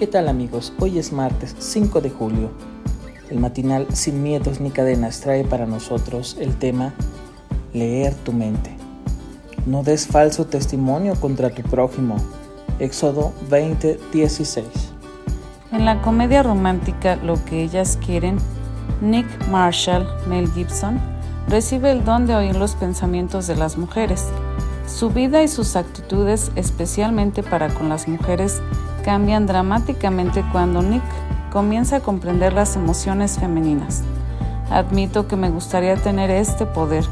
¿Qué tal amigos? Hoy es martes 5 de julio. El matinal Sin miedos ni cadenas trae para nosotros el tema Leer tu mente. No des falso testimonio contra tu prójimo. Éxodo 20:16. En la comedia romántica Lo que ellas quieren, Nick Marshall, Mel Gibson, recibe el don de oír los pensamientos de las mujeres. Su vida y sus actitudes, especialmente para con las mujeres, cambian dramáticamente cuando Nick comienza a comprender las emociones femeninas. Admito que me gustaría tener este poder.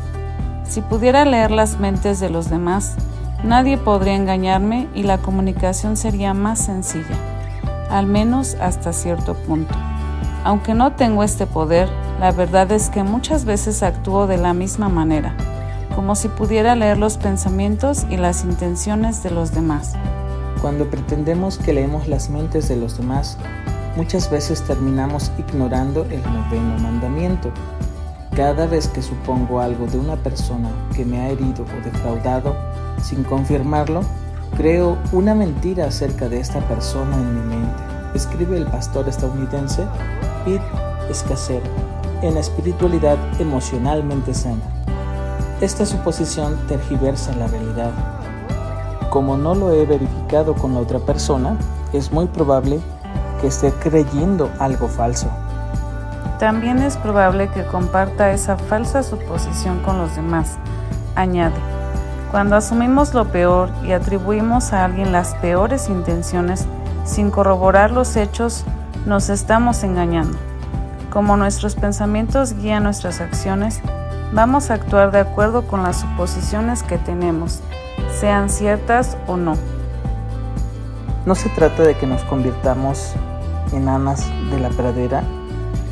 Si pudiera leer las mentes de los demás, nadie podría engañarme y la comunicación sería más sencilla, al menos hasta cierto punto. Aunque no tengo este poder, la verdad es que muchas veces actúo de la misma manera, como si pudiera leer los pensamientos y las intenciones de los demás. Cuando pretendemos que leemos las mentes de los demás, muchas veces terminamos ignorando el noveno mandamiento. Cada vez que supongo algo de una persona que me ha herido o defraudado, sin confirmarlo, creo una mentira acerca de esta persona en mi mente, escribe el pastor estadounidense Pete Escacero en Espiritualidad Emocionalmente Sana. Esta suposición tergiversa la realidad como no lo he verificado con la otra persona, es muy probable que esté creyendo algo falso. También es probable que comparta esa falsa suposición con los demás, añade. Cuando asumimos lo peor y atribuimos a alguien las peores intenciones sin corroborar los hechos, nos estamos engañando. Como nuestros pensamientos guían nuestras acciones, vamos a actuar de acuerdo con las suposiciones que tenemos sean ciertas o no. No se trata de que nos convirtamos en amas de la pradera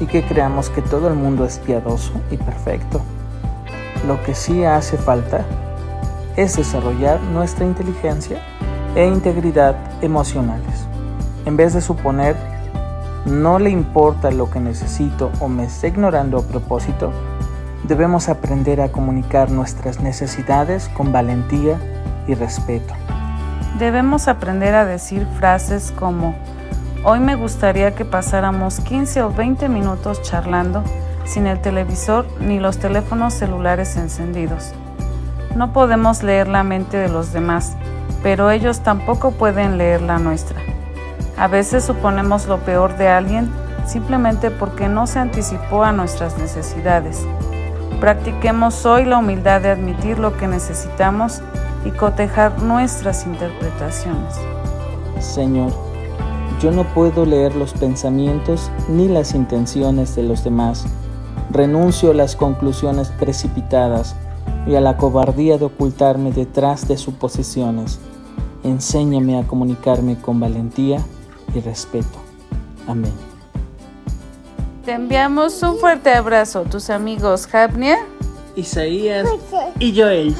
y que creamos que todo el mundo es piadoso y perfecto. Lo que sí hace falta es desarrollar nuestra inteligencia e integridad emocionales. En vez de suponer no le importa lo que necesito o me está ignorando a propósito, debemos aprender a comunicar nuestras necesidades con valentía y respeto. Debemos aprender a decir frases como, hoy me gustaría que pasáramos 15 o 20 minutos charlando sin el televisor ni los teléfonos celulares encendidos. No podemos leer la mente de los demás, pero ellos tampoco pueden leer la nuestra. A veces suponemos lo peor de alguien simplemente porque no se anticipó a nuestras necesidades. Practiquemos hoy la humildad de admitir lo que necesitamos y cotejar nuestras interpretaciones. Señor, yo no puedo leer los pensamientos ni las intenciones de los demás. Renuncio a las conclusiones precipitadas y a la cobardía de ocultarme detrás de suposiciones. Enséñame a comunicarme con valentía y respeto. Amén. Te enviamos un fuerte abrazo, tus amigos Japnia, Isaías y Joel.